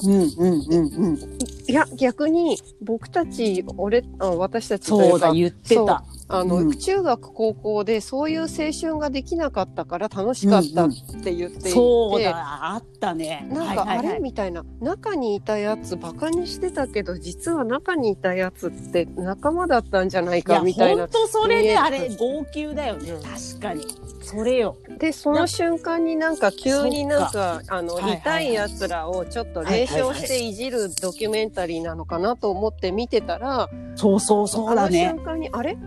Speaker 2: いや、逆に僕たち、俺、あ私たちというか、
Speaker 1: 言ってた。
Speaker 2: あの、うん、中学高校でそういう青春ができなかったから楽しかったって言っていて、うんうん、
Speaker 1: そうだあったね。
Speaker 2: なんかあれ、みたいな。中にいたやつバカにしてたけど実は中にいたやつって仲間だったんじゃないかみたいな。本
Speaker 1: 当それであれ号泣だよね、確かに。それよ。
Speaker 2: でその瞬間になんか急になんかあの、痛いやつらをちょっと冷笑していじるドキュメンタリーなのかなと思って見てたら、
Speaker 1: そうそうそうだね。
Speaker 2: 瞬間にあれ？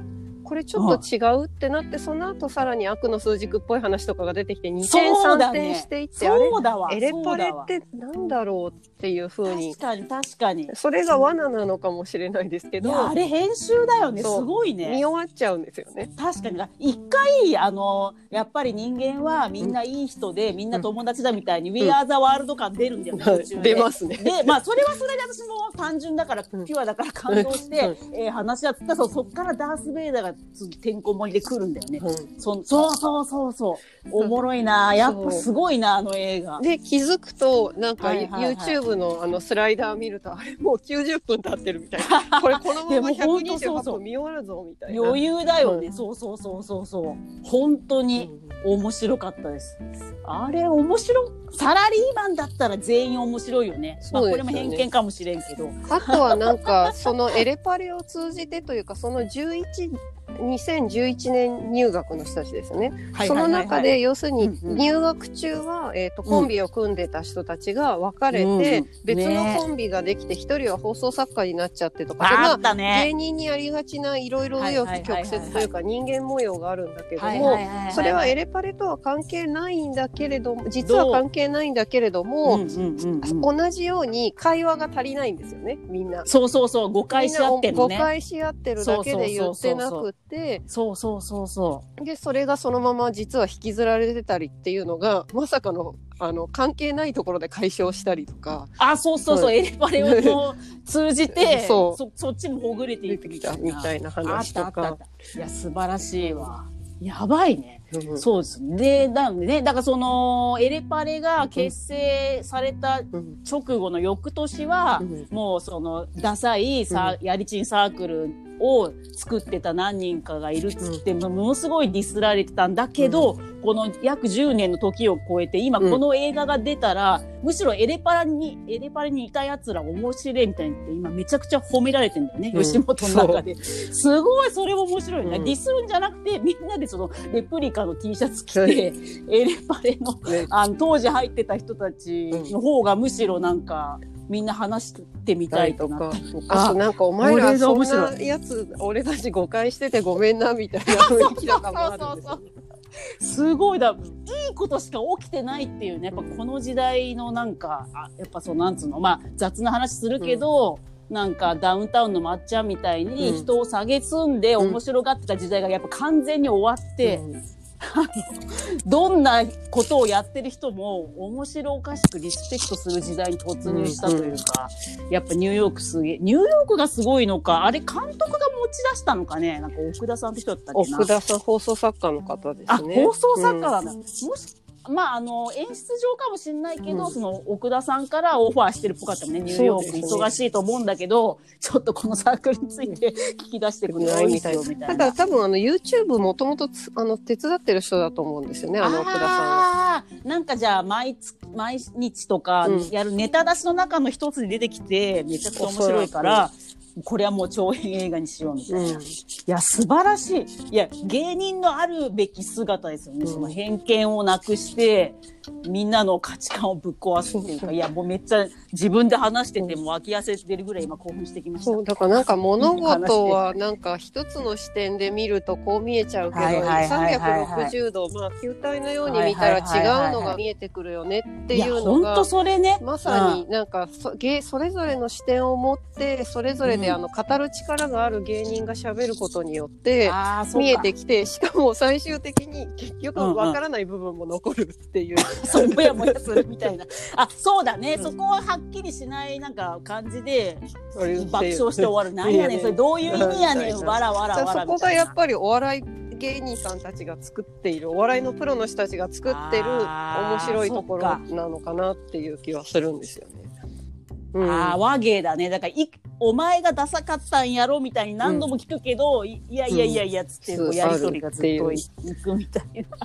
Speaker 2: これちょっと違うってなって、その後さらに悪の数軸っぽい話とかが出てきて2点3点していって、あれ？エレパレってなんだろうっていうふうに。
Speaker 1: 確かに確かに。
Speaker 2: それが罠なのかもしれないですけど
Speaker 1: あれ編集だよね。すごいね。
Speaker 2: 見終わっちゃうんですよね。
Speaker 1: 確かに。一回あのやっぱり人間はみんないい人で、うん、みんな友達だみたいに、うん、We Are the World 感出るんだよね、
Speaker 2: うん、出ますね。
Speaker 1: でまあそれはそれで私も単純だからピュアだから感動して、うん、えー、話し合った。そそっからダース・ベイダーがてんこ盛りで来るんだよね、うん、そそうそうそうそう。おもろいな。やっぱすごいなあの映画。
Speaker 2: で気づくとなんか、はいはいはい、YouTube のあのスライダー見るとあれもう90分経ってるみたいな。これこのまま128分見終わるぞみたいな。
Speaker 1: 余裕だよね、うん、そうそうそうそうそう。本当に面白かったです、あれ面白サラリーマンだったら全員面白いよね。まあ、これも偏見かもしれんけど。
Speaker 2: あとはなんか、そのエレパレを通じてというか、その11 2011年入学の人たちですね。その中で、要するに入学中は、えっ、と、コンビを組んでた人たちが別れて、別のコンビができて、一人は放送作家になっちゃってとか、
Speaker 1: まあ、芸
Speaker 2: 人にありがちないろいろ紆余曲折というか人間模様があるんだけども、それはエレパレとは関係ないんだけれども、実は関係ないんだけれども、同じように会話が足りないんですよね、みんな。
Speaker 1: そうそうそう、誤解し合ってる、
Speaker 2: ね、誤解し合ってるだけで言ってなくて、て、
Speaker 1: そうそうそうそ
Speaker 2: う。で、それがそのまま実は引きずられてたりっていうのが、まさかの、あの、関係ないところで解消したりとか。
Speaker 1: あ、そうそうそう、エレパレを通じて、そうそ、そっちもほぐれていく
Speaker 2: みたいな。みたいな話とか。
Speaker 1: いや、素晴らしいわ。やばいね。そうです。で、だね、だからその、エレパレが結成された直後の翌年は、もうその、ダサいさ、やりちんサークルを作ってた何人かがいるっつって、ものすごいディスられてたんだけど、この約10年の時を超えて、今この映画が出たら、むしろエレパラに、エレパラにいた奴ら面白いみたいにって今めちゃくちゃ褒められてんだよね、吉本の中で。すごい、それも面白いね、ディスるんじゃなくて、みんなでそのレプリカの T シャツ着て、エレパレの、あの、当時入ってた人たちの方がむしろなんか、みんな話してみたいとか。
Speaker 2: あとなんかお前らそんなやつ、俺たち誤解しててごめんなみたいな雰囲気とかもあるんですよ。
Speaker 1: すごい。だいいことしか起きてないっていうね。やっぱこの時代のなんかあやっぱそうなんつうの。まあ雑な話するけど、うん、なんかダウンタウンのまっちゃんみたいに人を下げ積んで面白がってた時代がやっぱ完全に終わって、うん どんなことをやってる人も面白おかしくリスペクトする時代に突入したというか、うんうん、やっぱニューヨークすげえ、ニューヨークがすごいのか、あれ監督が持ち出したのかねなんか奥田さんって人だったっけな
Speaker 2: 奥田さん放送作家の方ですね。
Speaker 1: あ、放送作家なんだ。うん、もしまあ、あの、演出上かもしれないけど、うん、その、奥田さんからオファーしてるっぽかったもんね。ニューヨーク。忙しいと思うんだけど、ちょっとこのサークルについて聞き出してくれないみたいな。た
Speaker 2: だ多分あの、YouTube もともと、あの、手伝ってる人だと思うんですよね、あの奥田さんは。
Speaker 1: なんかじゃあ、毎毎日とかやるネタ出しの中の一つに出てきて、めちゃくちゃ面白いから、これはもう長編映画にしようみたいな。うん、いや、素晴らしい。いや、芸人のあるべき姿ですよね。うん、その偏見をなくして、みんなの価値観をぶっ壊すっていうか、いや、もうめっちゃ自分で話してても飽き痩せてるぐらい今興奮してきました。
Speaker 2: そう、だからなんか物事はなんか一つの視点で見るとこう見えちゃうけど、
Speaker 1: はいはいはいはいはい
Speaker 2: 360度、まあ球体のように見たら違うのが見えてくるよねっていうの
Speaker 1: 本
Speaker 2: が
Speaker 1: 当、それね。
Speaker 2: まさになんかそ芸それぞれの視点を持って、それぞれで
Speaker 1: うん
Speaker 2: あの語る力がある芸人が喋ることによって、見えてきて、しかも最終的に結局わからない部分も残るっていう。
Speaker 1: そう、もやもやするみたいな。あ、そうだね。そこははっきりしないなんか感じで爆笑して終わる。なんやねん、それどういう意味やねん、わらわらわら
Speaker 2: そこがやっぱりお笑い芸人さんたちが作っているお笑いのプロの人たちが作ってる面白いところなのかなっていう気はするんですよね。うん
Speaker 1: ああ、和芸だね。だからい、お前がダサかったんやろみたいに何度も聞くけど、いいやいやいやいやつって、
Speaker 2: うん
Speaker 1: こうやりとりがずっといくみたいな。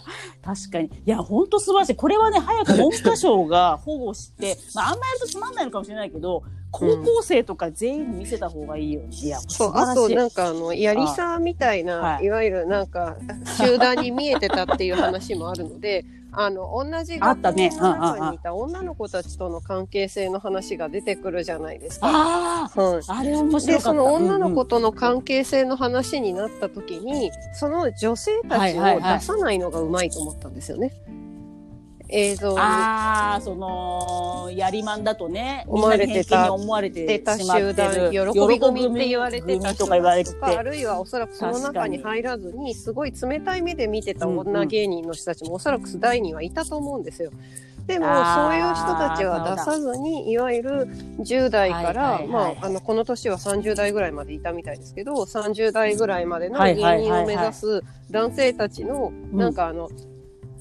Speaker 1: 確かに。いや、ほんと素晴らしい。これはね、早く文科省が保護して、まあ、あんまやるとつまんないのかもしれないけど、高校生とか全員に見せた方がいいよね。いや、
Speaker 2: そう。あとなんかあのやりさみたいな、
Speaker 1: はい
Speaker 2: い、わゆるなんか集団に見えてたっていう話もあるのであの同じ学校にいた女の子たちとの関係性の話が出てくるじゃないですか。
Speaker 1: あ。
Speaker 2: でその女の子
Speaker 1: と、
Speaker 2: との関係性の話になった時に、その女性たちを出さないのがうまいと思ったんですよね。映像に
Speaker 1: ああ、その、やりまんだとね、
Speaker 2: 思われてた。
Speaker 1: 思われて
Speaker 2: 出た
Speaker 1: しまって
Speaker 2: 集団
Speaker 1: る。
Speaker 2: 喜び組って言われてた
Speaker 1: とか言われて。て。
Speaker 2: とかあるいはおそらくその中に入らずにすごい冷たい目で見てた女芸人の人たちもおそらく世代にはいたと思うんですよ。でもそういう人たちは出さずにいわゆる10代から、
Speaker 1: はいはいはい。
Speaker 2: まあ、あのこの年は30代ぐらいまでいたみたいですけど30代ぐらいまでの
Speaker 1: はい
Speaker 2: 芸人を目指す男性たちのなんかあの、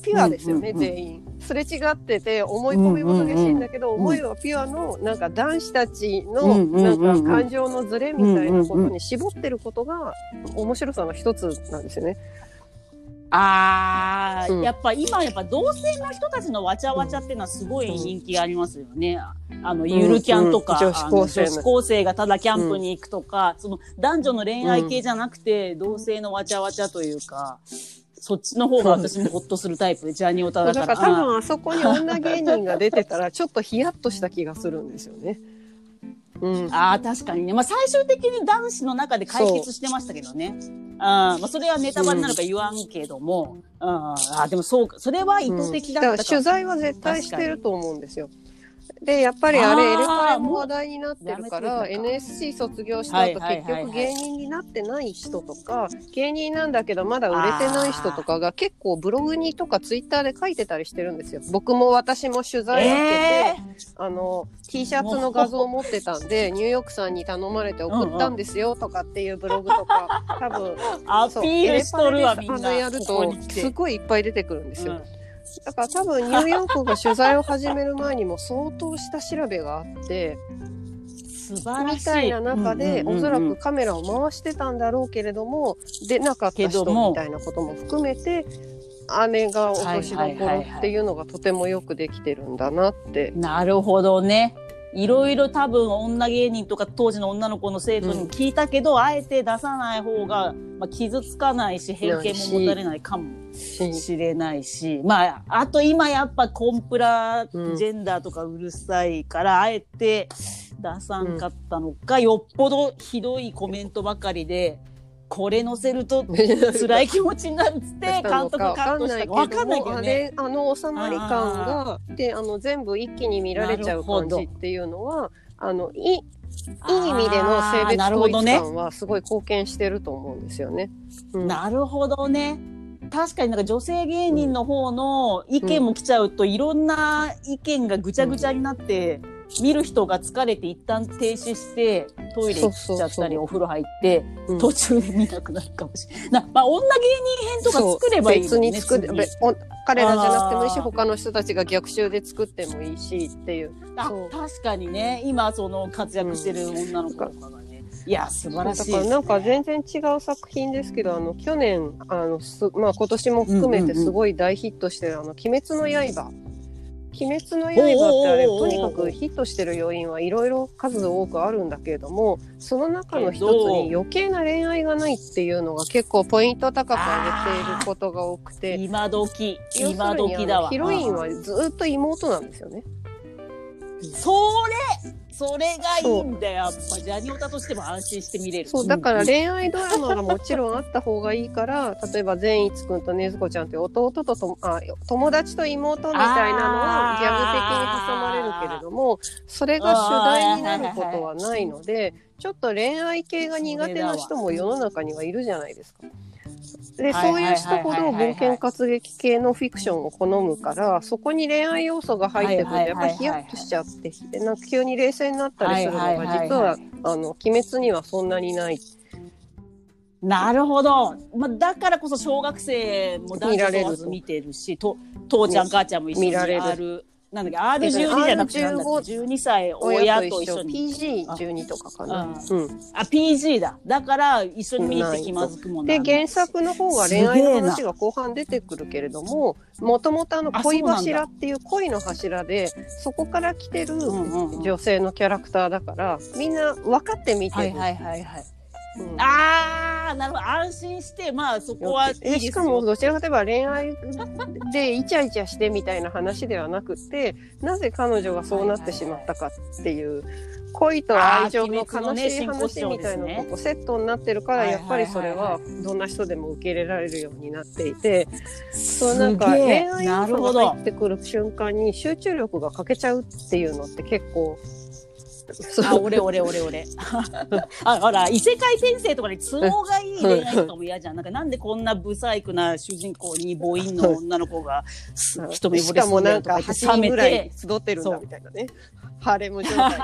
Speaker 2: ピュアですよね、
Speaker 1: うんうんうん。
Speaker 2: 全員。すれ違ってて思い込みも激しいんだけど、
Speaker 1: うんうんうん
Speaker 2: 思いはピュアのなんか男子たちの
Speaker 1: うんうんうん
Speaker 2: な
Speaker 1: うん。
Speaker 2: んか感情のズレみたいなことに絞ってることが面白さの一つなんですよね。
Speaker 1: ああ、
Speaker 2: うん。
Speaker 1: やっぱ今やっぱ同性の人たちのわちゃわちゃっていうのはすごい人気がありますよね。あの、ゆるキャンとか、
Speaker 2: うん。女子高生の。
Speaker 1: あの女子高生がただキャンプに行くとか、その男女の恋愛系じゃなくて、同性のわちゃわちゃというか、そっちの方が私もホッとするタイプで、ジャニオタ
Speaker 2: だか
Speaker 1: だからら。
Speaker 2: 多分あそこに女芸人が出てたらちょっとヒヤッとした気がするんですよね。うん。
Speaker 1: ああ、確かにね。まあ、最終的に男子の中で解決してましたけどね。あまあ、それはネタバレなのか言わんけども。うん、ああ、でもそうか。それは意図的だったか。
Speaker 2: 取材は絶対してると思うんですよ。で、やっぱりあれ、エレカレも話題になってるから、NSC 卒業した
Speaker 1: はい
Speaker 2: 後、
Speaker 1: はい
Speaker 2: 結局芸人になってない人とか、芸人なんだけどまだ売れてない人とかが結構ブログにとかツイッターで書いてたりしてるんですよ。僕も私も取材を受けて、
Speaker 1: え
Speaker 2: あの、T シャツの画像を持ってたんで、ニューヨークさんに頼まれて送ったんですよとかっていうブログとか、多分、
Speaker 1: ー、アピールしとるわ、みんな。
Speaker 2: やる
Speaker 1: と
Speaker 2: すごいいっぱい出てくるんですよ。
Speaker 1: うん
Speaker 2: だから多分ニューヨークが取材を始める前にも相当下調べがあって、
Speaker 1: 素晴らしい。
Speaker 2: みたいな中で、
Speaker 1: うんうんうんうん
Speaker 2: おそらくカメラを回してたんだろうけれども、出なかった人みたいなことも含めて、姉が落としどころっていうのがとてもよくできてるんだなって。
Speaker 1: なるほどね。いろいろ多分女芸人とか当時の女の子の生徒に聞いたけど、あえて出さない方が、まあ、傷つかないし偏見も持たれないかもしれないし、まあ、あと今やっぱコンプラジ
Speaker 2: うん
Speaker 1: ェンダーとかうるさいから、あえて出さんかったのか、よっぽどひどいコメントばかりで、これ載せると 辛い気持ちになるっつって、監督カットしたかわかんないけどね。
Speaker 2: あの収まり感がであの全部一気に見られちゃう感じっていうのはあのいいい意味での性別
Speaker 1: なるほ
Speaker 2: 統一。感はすごい貢献してると思うんですよね。うん
Speaker 1: なるほどね。確かになんか女性芸人の方の意見も来ちゃうと、いろんな意見がぐちゃぐちゃになって、見る人が疲れて一旦停止して、トイレ行っちゃったり、お風呂入って、
Speaker 2: うん。
Speaker 1: 途中で見なくなるかもしれない。なまあ、女芸人編とか作ればいいね。
Speaker 2: 別に作る
Speaker 1: 次。
Speaker 2: べお彼らじゃなくてもいいし他の人たちが逆襲で作ってもいいしっていう。
Speaker 1: あ確かにね、今その活躍してる女の子とかがね。いや、素晴らしいね、
Speaker 2: だからなんか全然違う作品ですけどあの去年あのす、まあ、今年も含めてすごい大ヒットしてる「あの鬼滅の刃」鬼滅の刃ってあれとにかくヒットしてる要因はいろいろ数多くあるんだけれどもその中の一つに余計な恋愛がないっていうのが結構ポイント高く上げていることが多くて
Speaker 1: 今時今時だわ
Speaker 2: ヒロインはずっと妹なんですよね。
Speaker 1: それそれがいいんだよ。やっぱジャニオタとしても安心して見れる。
Speaker 2: そうだから恋愛ドラマがもちろんあった方がいいから例えば善逸くんと禰豆子ちゃんっていう弟ととあ友達と妹みたいなのはギャグ的に挟まれるけれどもそれが主題になることはないのでちょっと恋愛系が苦手な人も世の中にはいるじゃないですか。で
Speaker 1: はい
Speaker 2: そういう人ほど文献活劇系のフィクションを好むからそこに恋愛要素が入ってくるとやっぱりヒヤッとしちゃってでなんか急に冷静になったりするのが実はあの鬼滅にはそんなにない。
Speaker 1: なるほど、まあ、だからこそ小学生も男女問わず見てるしと父ちゃん母ちゃんも一緒に
Speaker 2: 見られる
Speaker 1: なんだっけ R12 じゃなくてなんだっけ12歳親
Speaker 2: 親
Speaker 1: と一緒に。
Speaker 2: PG12 とかかな。
Speaker 1: うん。
Speaker 2: うん、
Speaker 1: あ PG だ。だから一緒に見に行って気まずくもな
Speaker 2: で
Speaker 1: らない
Speaker 2: 原作の方は恋愛の話が後半出てくるけれどももともとあの
Speaker 1: あ
Speaker 2: 恋柱っていう恋の柱でそこから来てる女性のキャラクターだからみんな分かって見てる。
Speaker 1: はいはいはいはい。
Speaker 2: うん。
Speaker 1: ああなるほど。安心してまあそこはいいです
Speaker 2: しかもどちらかといえば恋愛でイチャイチャしてみたいな話ではなくて なぜ彼女がそうなってしまったかっていう恋と愛情の悲しい話みたいなのとこうセットになってるから
Speaker 1: はい
Speaker 2: やっぱりそれはどんな人でも受け入れられるようになっていて。そう
Speaker 1: す
Speaker 2: なんか恋愛が
Speaker 1: ど。
Speaker 2: 入ってくる瞬間に集中力が欠けちゃうっていうのって結構
Speaker 1: あ、俺俺俺俺。あ、ほら、異世界転生とかに都合がいい恋愛とかも嫌じゃん。なんかなんでこんなブサイクな主人公に母音の女の子がす一目惚
Speaker 2: し
Speaker 1: れする
Speaker 2: んか
Speaker 1: とか言って
Speaker 2: 8
Speaker 1: 冷め
Speaker 2: 人ぐらい
Speaker 1: て。
Speaker 2: 集ってるんだみたいなねハーレム状態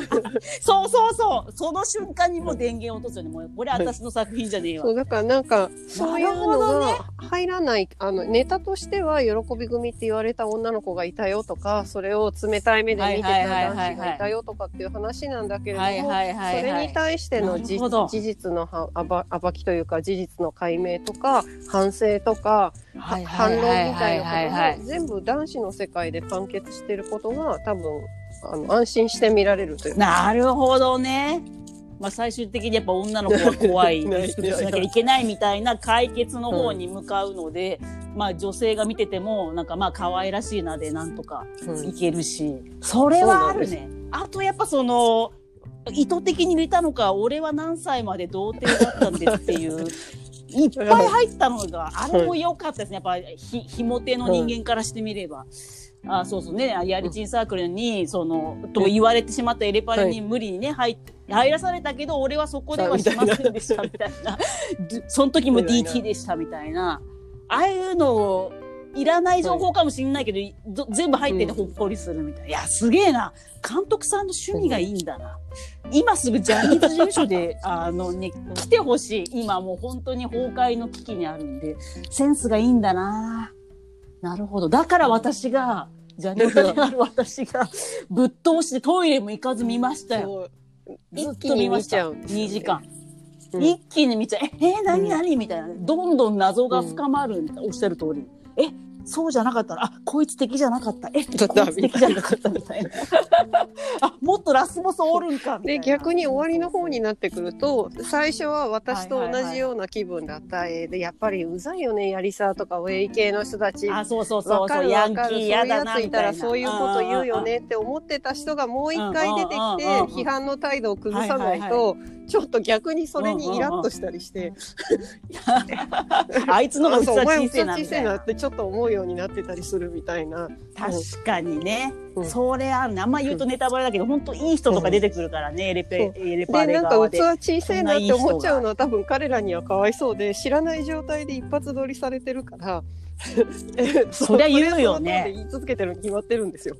Speaker 1: そうそうそう。その瞬間にもう電源落とすよね。もうこれ私の作品じゃねえわ
Speaker 2: そ。うだからなんかそういうのが入らない、あのネタとしては喜び組って言われた女の子がいたよとかそれを冷たい目で見てた男子がいたよとかっていう話なんだけれども、
Speaker 1: はいはいはいはい
Speaker 2: それに。対しての事実のは暴暴きというか事実の解明とか反省とか、は反論みたいなことも全部男子の世界で完結してることが多分あの安心して見られるというか。
Speaker 1: なるほどね。まあ最終的にやっぱ女の子は怖い、しなきゃいけないみたいな解決の方に向かうので、まあ女性が見ててもなんかまあ可愛らしいなでなんとか
Speaker 2: うん。
Speaker 1: いけるし、それはあるね。あとやっぱその、意図的に入れたのか、俺は何歳まで童貞だったんですっていう、いっぱい入ったのが、あれも良かったですね。やっぱひ、ひも手の人間からしてみれば。あそうそうね、やりちんサークルに、その、と言われてしまったエレパレに無理にね、入入らされたけど、俺はそこではしませんでしたみたいな。その時も DT でしたみたいな。ああいうのを、いらない情報かもしれないけど、ど全部入っててほっこりするみたいな。いや、すげえな。監督さんの趣味がいいんだな。今すぐジャニーズ事務所で、あのね、来てほしい。今もう本当に崩壊の危機にあるんで、センスがいいんだな。なるほど。だから私が、ジャニーズである私が、ぶっ通してトイレも行かず見ましたよ。
Speaker 2: 一気に見ち
Speaker 1: と見ました。
Speaker 2: ゃうんですよね
Speaker 1: 2時間。
Speaker 2: うん
Speaker 1: 一気に見ちゃう。え、えー、何？何みたいな。どんどん謎が深まる、おっしゃる通り。え、そうじゃなかったら、あ、こいつ敵じゃなかった。え、こいつ敵じゃなかったみたいな。あ、もっとラスボスおるんかみたいな。
Speaker 2: で逆に終わりの方になってくると最初は私と同じような気分だった。絵でやっぱりうざいよねやりさとかウェイ系の人たち。
Speaker 1: あ、そうそうそう
Speaker 2: わかるわかる。そういうやついたら。そういうこと言うよねって思ってた人がもう一回出てきて批判の態度を崩さないとちょっと逆にそれにイラッとしたりして
Speaker 1: あいつのが
Speaker 2: う
Speaker 1: 小さいな。
Speaker 2: ってちょっと思うようになってたりするみたいな
Speaker 1: 確かにね。
Speaker 2: うん
Speaker 1: それあるね。あんま言うとネタバレだけど、本当いい人とか出てくるからね、エレペ、エレパ
Speaker 2: でなんか。器小さいなって思っちゃうのは多分彼らにはかわいそうで知らない状態で一発撮りされてるから
Speaker 1: そりゃ言うよね
Speaker 2: 言い続けてるに決まってるんですよ。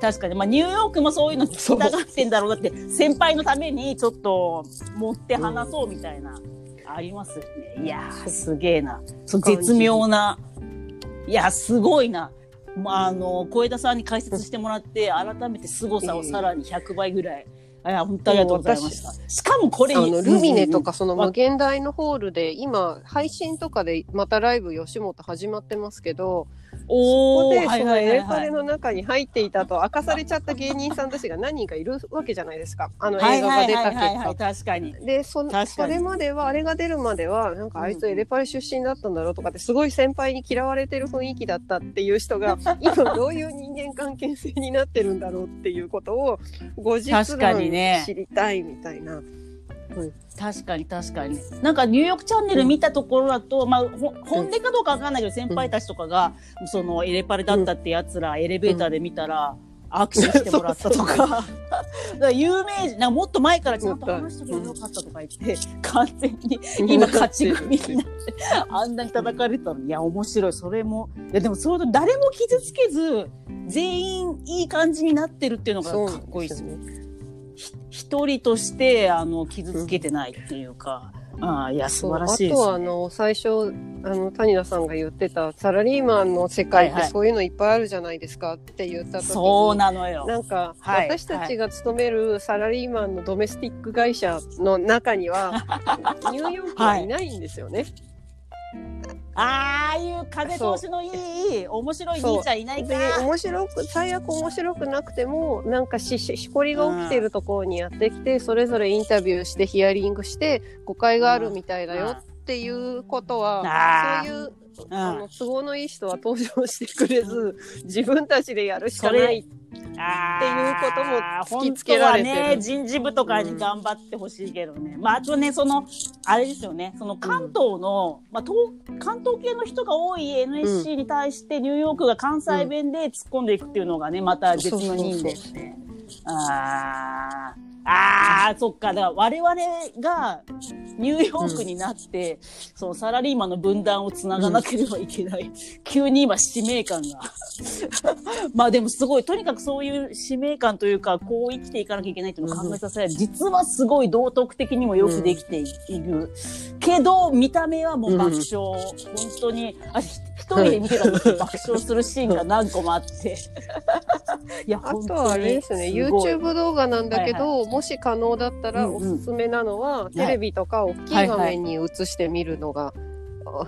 Speaker 1: 確かに。まあ、ニューヨークもそういうの聞きたがってんだろう。だって、先輩のためにちょっと持って話そうみたいな、ありますよね。いやー、すげえな。絶妙な。いや、すごいな。まあ、あの、小枝さんに解説してもらって、改めて凄さをさらに100倍ぐらい。いや、本当ありがとうございました。しかもこれ、
Speaker 2: あのルミネと
Speaker 1: か、
Speaker 2: かその無限大のホールで今配信とかでまたライブ吉本始まってますけどここで、
Speaker 1: おーはい
Speaker 2: そのエレパレの中に入っていたと明かされちゃった芸人さんたちが何人かいるわけじゃないですか。あの
Speaker 1: はい
Speaker 2: 映画が出た結果。
Speaker 1: はい確かに
Speaker 2: でそそれまではあれが出るまではなんかあいつエレパレ出身だったんだろうとかってすごい先輩に嫌われてる雰囲気だったっていう人が 今どういう人間関係性になってるんだろうっていうことを後日談知りたいみたいな。
Speaker 1: 確かに確かに。なんかニューヨークチャンネル見たところだと、まあほ本音かどうかわかんないけど先輩たちとかが、そのエレパレだったってやつら、エレベーターで見たら、握手してもらったとか。有名人、なんかもっと前からちゃんと話しとけばよかったとか言って、完全に今勝ち組になって、あんなに叩かれたの。に、いや、面白い。それも、いや、でもそれ誰も傷つけず、全員いい感じになってるっていうのがかっこいいですね。一人として、あの、傷つけてないっていうか、ああ、いや、素晴らしいね。
Speaker 2: とはあの最初あの谷田さんが言ってたサラリーマンの世界っ
Speaker 1: はいはい
Speaker 2: てそういうのいっぱいあるじゃないですかって言った時に、
Speaker 1: そうなのよ。
Speaker 2: なんか、
Speaker 1: はい
Speaker 2: 私たちが勤めるサラリーマンのドメスティック会社の中には、ニューヨークはいないんですよね。
Speaker 1: ああいう風通しのいい、面白い兄ちゃんいないか？
Speaker 2: で面白く最悪面白くなくてもなんかしししこりが起きてるところにやってきてそれぞれインタビューしてヒアリングして誤解があるみたいだよっていうことはそういう
Speaker 1: うん。
Speaker 2: あの都合のいい人は登場してくれず自分たちでやるしかない
Speaker 1: あ
Speaker 2: っていうことも突きつけられてる。
Speaker 1: ね、人事部とかに頑張ってほしいけどね。まあ、あとね、その、あれですよね、その関東の、まあ、東関東系の人が多い NSC に対して、ニューヨークが関西弁で突っ込んでいくっていうのがね、また別の任ですね。あー。あー、そっか。だから我々がニューヨークになって、そのサラリーマンの分断をつながなければいけない。急に今使命感が。まあでもすごい、とにかくそういう使命感というか、こう生きていかなきゃいけないっていうのを考えさせられる。実はすごい道徳的にもよくできている。けど、見た目はもう爆笑。本当に、あひ一人で見てた時爆笑するシーンが何個もあって。いや、
Speaker 2: あとはあれですね YouTube 動画なんだけど、もし可能だったら
Speaker 1: うんうん
Speaker 2: おすすめなのは、テレビとか大きい画面に映してみるのが、
Speaker 1: あ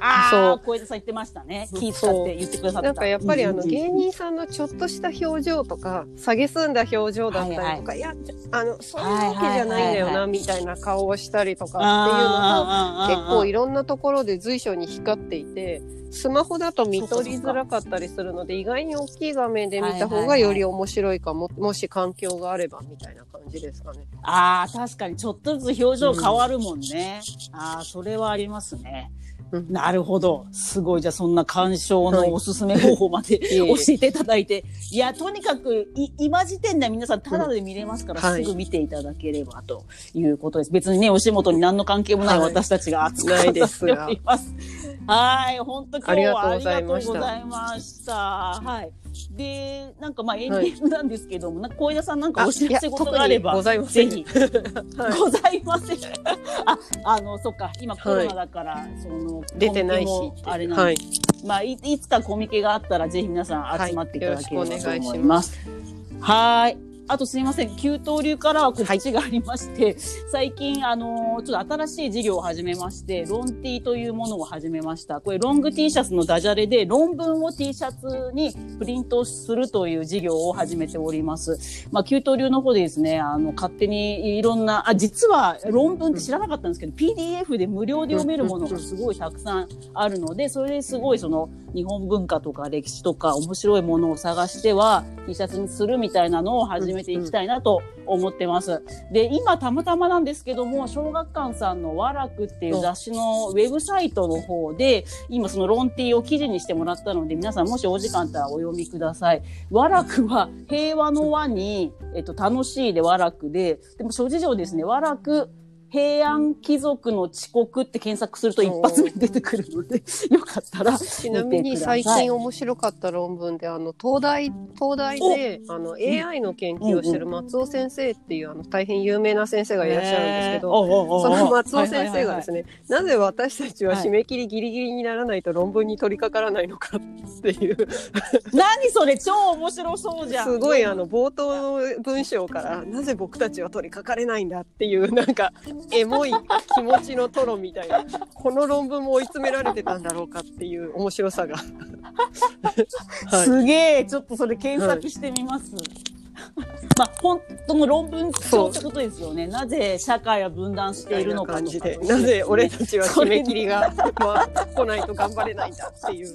Speaker 1: あ、
Speaker 2: そう
Speaker 1: 小枝さん言ってましたね。気使って言ってくださった。
Speaker 2: なんかやっぱりあの
Speaker 1: うんうんうん
Speaker 2: 芸人さんのちょっとした表情とか、下げすんだ表情だったりとか、いや、あの、そういうわけじゃないんだよ
Speaker 1: はいはいはいは
Speaker 2: な、みたいな顔をしたりとかっていうのが、結構いろんなところで随所に光っていて、スマホだと見取りづらかったりするので、意外に大きい画面で見た方がより面白いかも、もし環境があればみたいな感じですかね。
Speaker 1: あー確かにちょっとずつ表情変わるもんね。ああ、それはありますね。
Speaker 2: うん
Speaker 1: なるほど。すごい。じゃあそんな鑑賞
Speaker 2: はい
Speaker 1: のおすすめ方法まで、
Speaker 2: いえいえ
Speaker 1: 教えていただいて。いや、とにかく、い今時点では皆さんタダで見れますから、すぐ見ていただければということです。別にね、お仕事に何の関係もない
Speaker 2: はい
Speaker 1: 私たちが熱く
Speaker 2: ない
Speaker 1: 語って
Speaker 2: ですが
Speaker 1: おります。はい。本当今日はあ
Speaker 2: あ
Speaker 1: りがとう
Speaker 2: ご
Speaker 1: ござい
Speaker 2: ざい
Speaker 1: ました。はい。で、なんかまあエンディングなんですけども、なんか小枝さんなんかお知らせ事があれば、ぜひ。
Speaker 2: はい
Speaker 1: ございません。あ、あの、そっか、今コロナだから、その、
Speaker 2: 出てないし
Speaker 1: あれなんで、
Speaker 2: はい。
Speaker 1: まあい、いつかコミケがあったら、ぜひ皆さん集まっていただければと思います。はい。あとすいません、旧東流からは告知がありまして、最近、あのーちょっと新しい事業を始めまして、ロン T というものを始めました。これ、ロング T シャツのダジャレで、論文を T シャツにプリントするという事業を始めております。まあ、旧東流の方でですね、あの、勝手にいろんな、あ、実は論文って知らなかったんですけど、PDF で無料で読めるものがすごいたくさんあるので、それですごいその、日本文化とか歴史とか面白いものを探しては T シャツにするみたいなのを始めていきたいなと思ってます。で、今たまたまなんですけども、小学館さんの和楽っていう雑誌のウェブサイトの方で、今そのロンティーを記事にしてもらったので、皆さんもしお時間あったらお読みください。和楽は平和の和に、えっと、楽しいで和楽で、でも諸事情ですね、和楽、平安貴族の遅刻って検索すると一発目に出てくるので、よかったら
Speaker 2: ちなみに最近面白かった論文であの東大東大であの AI の研究をしてる松尾先生っていうあの大変有名な先生がいらっしゃるんですけど、
Speaker 1: ど
Speaker 2: その松尾先生がです
Speaker 1: ね。
Speaker 2: ね、なぜ私たちは締め切りギリギリにならないと論文に取り掛からないのかっていう、
Speaker 1: 何それ超面白そうじゃん。
Speaker 2: すごいあの冒頭の文章からなぜ僕たちは取り掛かれないんだっていうなんかエモい気持ちのトロみたいな。この論文も追い詰められてたんだろうかっていう面白さが、
Speaker 1: はい、すげえちょっとそれ検索してみます、はい。まあ、本当の論文そうってことですよね。なぜ社会は分断しているのかとか、
Speaker 2: なぜ俺たちは締め切りが、まあ、来ないと頑張れないんだっていう。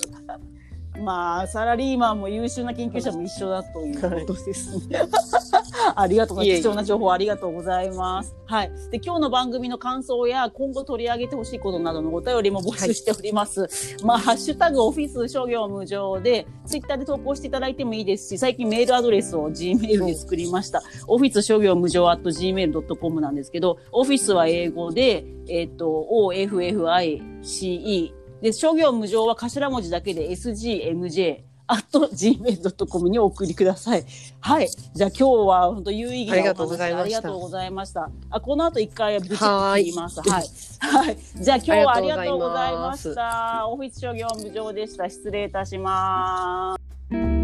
Speaker 1: まあ、サラリーマンも優秀な研究者も一緒だということですね。はい、ありがとうございます。貴重な情報ありがとうございます。はい。で、今日の番組の感想や今後取り上げてほしいことなどのお便りも募集しております。はい、まあ、ハッシュタグオフィス諸行無常で、ツイッターで投稿していただいてもいいですし、最近メールアドレスを Gmail で作りました。オフィス諸行無常 at gmail.com なんですけど、オフィスは英語で、えっ、ー、と、OFFICE で、諸行無常は頭文字だけで SGMJ。あと gmail.com にお送りください。はい。じゃあ今日は本当有意義なお話ありがとうございました。ありがとうございました。あ、この後一回ブチッとます。はい。はい。じゃあ今日はありがとうございました。オフィス諸行無常でした。失礼いたします。